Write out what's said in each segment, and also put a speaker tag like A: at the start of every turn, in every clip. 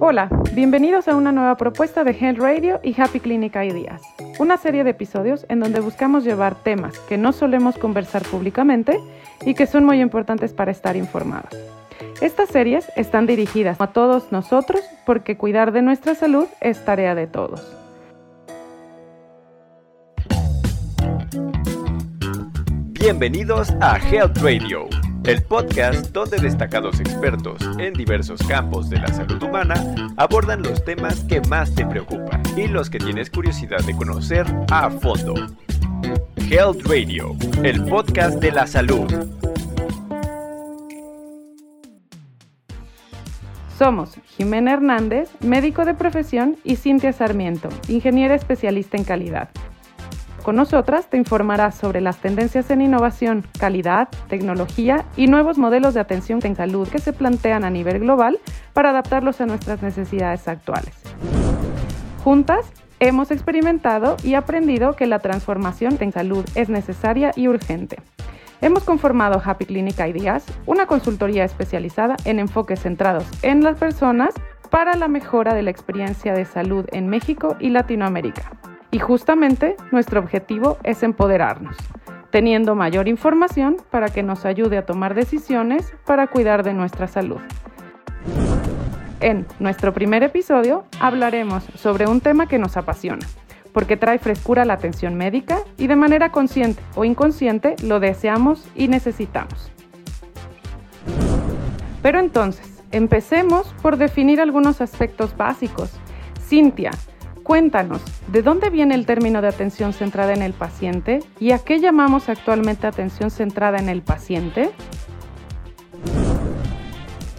A: Hola, bienvenidos a una nueva propuesta de Health Radio y Happy Clinic Ideas, una serie de episodios en donde buscamos llevar temas que no solemos conversar públicamente y que son muy importantes para estar informados. Estas series están dirigidas a todos nosotros porque cuidar de nuestra salud es tarea de todos.
B: Bienvenidos a Health Radio el podcast donde destacados expertos en diversos campos de la salud humana abordan los temas que más te preocupan y los que tienes curiosidad de conocer a fondo. Health Radio, el podcast de la salud.
A: Somos Jimena Hernández, médico de profesión, y Cintia Sarmiento, ingeniera especialista en calidad. Con nosotras te informarás sobre las tendencias en innovación, calidad, tecnología y nuevos modelos de atención en salud que se plantean a nivel global para adaptarlos a nuestras necesidades actuales. Juntas, hemos experimentado y aprendido que la transformación en salud es necesaria y urgente. Hemos conformado Happy Clinic Ideas, una consultoría especializada en enfoques centrados en las personas para la mejora de la experiencia de salud en México y Latinoamérica. Y justamente nuestro objetivo es empoderarnos, teniendo mayor información para que nos ayude a tomar decisiones para cuidar de nuestra salud. En nuestro primer episodio hablaremos sobre un tema que nos apasiona, porque trae frescura a la atención médica y de manera consciente o inconsciente lo deseamos y necesitamos. Pero entonces, empecemos por definir algunos aspectos básicos. Cintia, Cuéntanos, ¿de dónde viene el término de atención centrada en el paciente y a qué llamamos actualmente atención centrada en el paciente?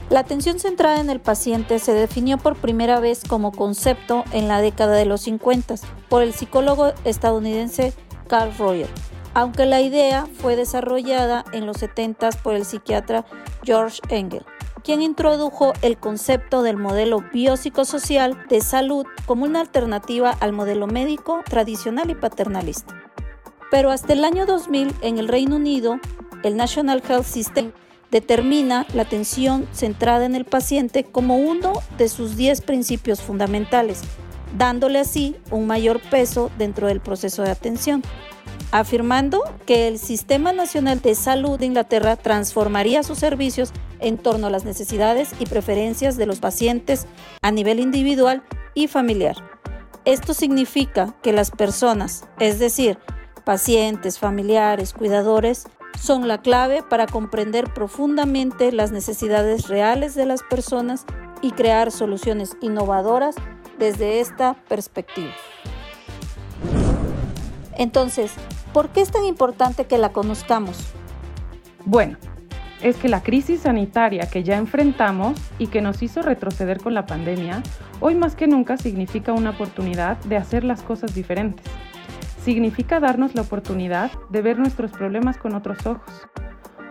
C: La atención centrada en el paciente se definió por primera vez como concepto en la década de los 50 por el psicólogo estadounidense Carl Royer, aunque la idea fue desarrollada en los 70 por el psiquiatra George Engel quien introdujo el concepto del modelo biopsicosocial de salud como una alternativa al modelo médico tradicional y paternalista. Pero hasta el año 2000 en el Reino Unido, el National Health System determina la atención centrada en el paciente como uno de sus 10 principios fundamentales, dándole así un mayor peso dentro del proceso de atención afirmando que el Sistema Nacional de Salud de Inglaterra transformaría sus servicios en torno a las necesidades y preferencias de los pacientes a nivel individual y familiar. Esto significa que las personas, es decir, pacientes, familiares, cuidadores, son la clave para comprender profundamente las necesidades reales de las personas y crear soluciones innovadoras desde esta perspectiva. Entonces, ¿por qué es tan importante que la conozcamos?
A: Bueno, es que la crisis sanitaria que ya enfrentamos y que nos hizo retroceder con la pandemia, hoy más que nunca significa una oportunidad de hacer las cosas diferentes. Significa darnos la oportunidad de ver nuestros problemas con otros ojos.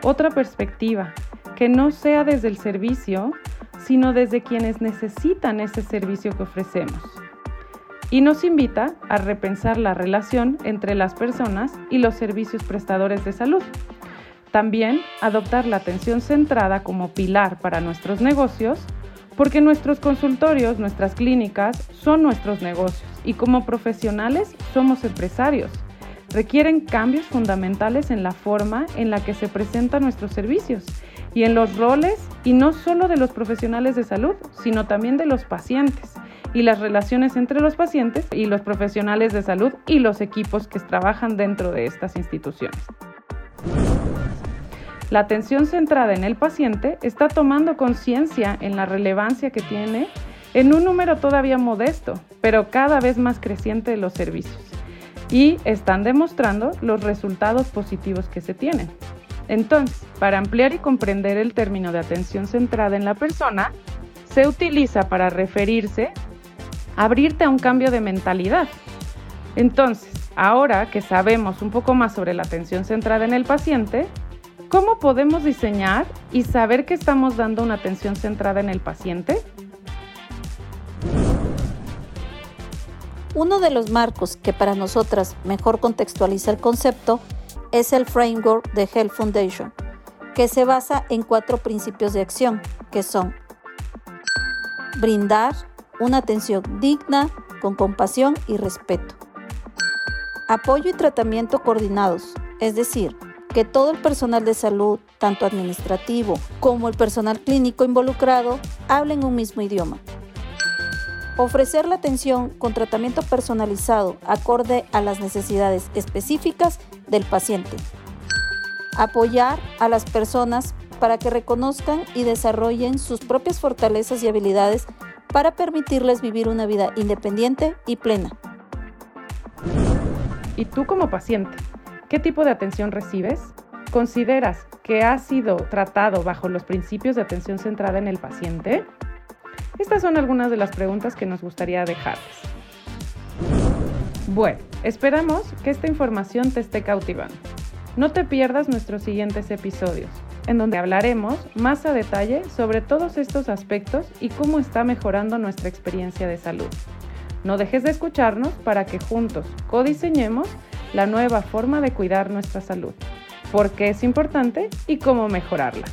A: Otra perspectiva, que no sea desde el servicio, sino desde quienes necesitan ese servicio que ofrecemos. Y nos invita a repensar la relación entre las personas y los servicios prestadores de salud también adoptar la atención centrada como pilar para nuestros negocios, porque nuestros consultorios, nuestras clínicas son nuestros negocios y como profesionales somos empresarios. Requieren cambios fundamentales en la forma en la que se presentan nuestros servicios y en los roles y no solo de los profesionales de salud, sino también de los pacientes y las relaciones entre los pacientes y los profesionales de salud y los equipos que trabajan dentro de estas instituciones. La atención centrada en el paciente está tomando conciencia en la relevancia que tiene en un número todavía modesto, pero cada vez más creciente de los servicios, y están demostrando los resultados positivos que se tienen. Entonces, para ampliar y comprender el término de atención centrada en la persona, se utiliza para referirse abrirte a un cambio de mentalidad. Entonces, ahora que sabemos un poco más sobre la atención centrada en el paciente, ¿Cómo podemos diseñar y saber que estamos dando una atención centrada en el paciente?
C: Uno de los marcos que para nosotras mejor contextualiza el concepto es el framework de Health Foundation, que se basa en cuatro principios de acción, que son brindar una atención digna, con compasión y respeto. Apoyo y tratamiento coordinados, es decir, que todo el personal de salud, tanto administrativo como el personal clínico involucrado, hablen un mismo idioma. Ofrecer la atención con tratamiento personalizado acorde a las necesidades específicas del paciente. Apoyar a las personas para que reconozcan y desarrollen sus propias fortalezas y habilidades para permitirles vivir una vida independiente y plena.
A: ¿Y tú como paciente? ¿Qué tipo de atención recibes? ¿Consideras que has sido tratado bajo los principios de atención centrada en el paciente? Estas son algunas de las preguntas que nos gustaría dejarles. Bueno, esperamos que esta información te esté cautivando. No te pierdas nuestros siguientes episodios, en donde hablaremos más a detalle sobre todos estos aspectos y cómo está mejorando nuestra experiencia de salud. No dejes de escucharnos para que juntos codiseñemos la nueva forma de cuidar nuestra salud, por qué es importante y cómo mejorarla.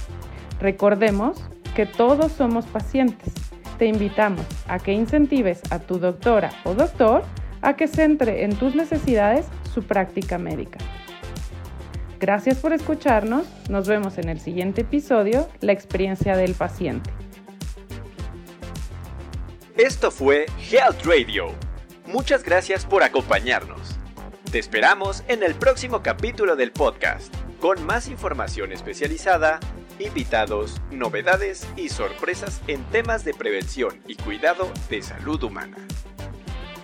A: Recordemos que todos somos pacientes. Te invitamos a que incentives a tu doctora o doctor a que centre en tus necesidades su práctica médica. Gracias por escucharnos. Nos vemos en el siguiente episodio, La experiencia del paciente.
B: Esto fue Health Radio. Muchas gracias por acompañarnos. Te esperamos en el próximo capítulo del podcast, con más información especializada, invitados, novedades y sorpresas en temas de prevención y cuidado de salud humana.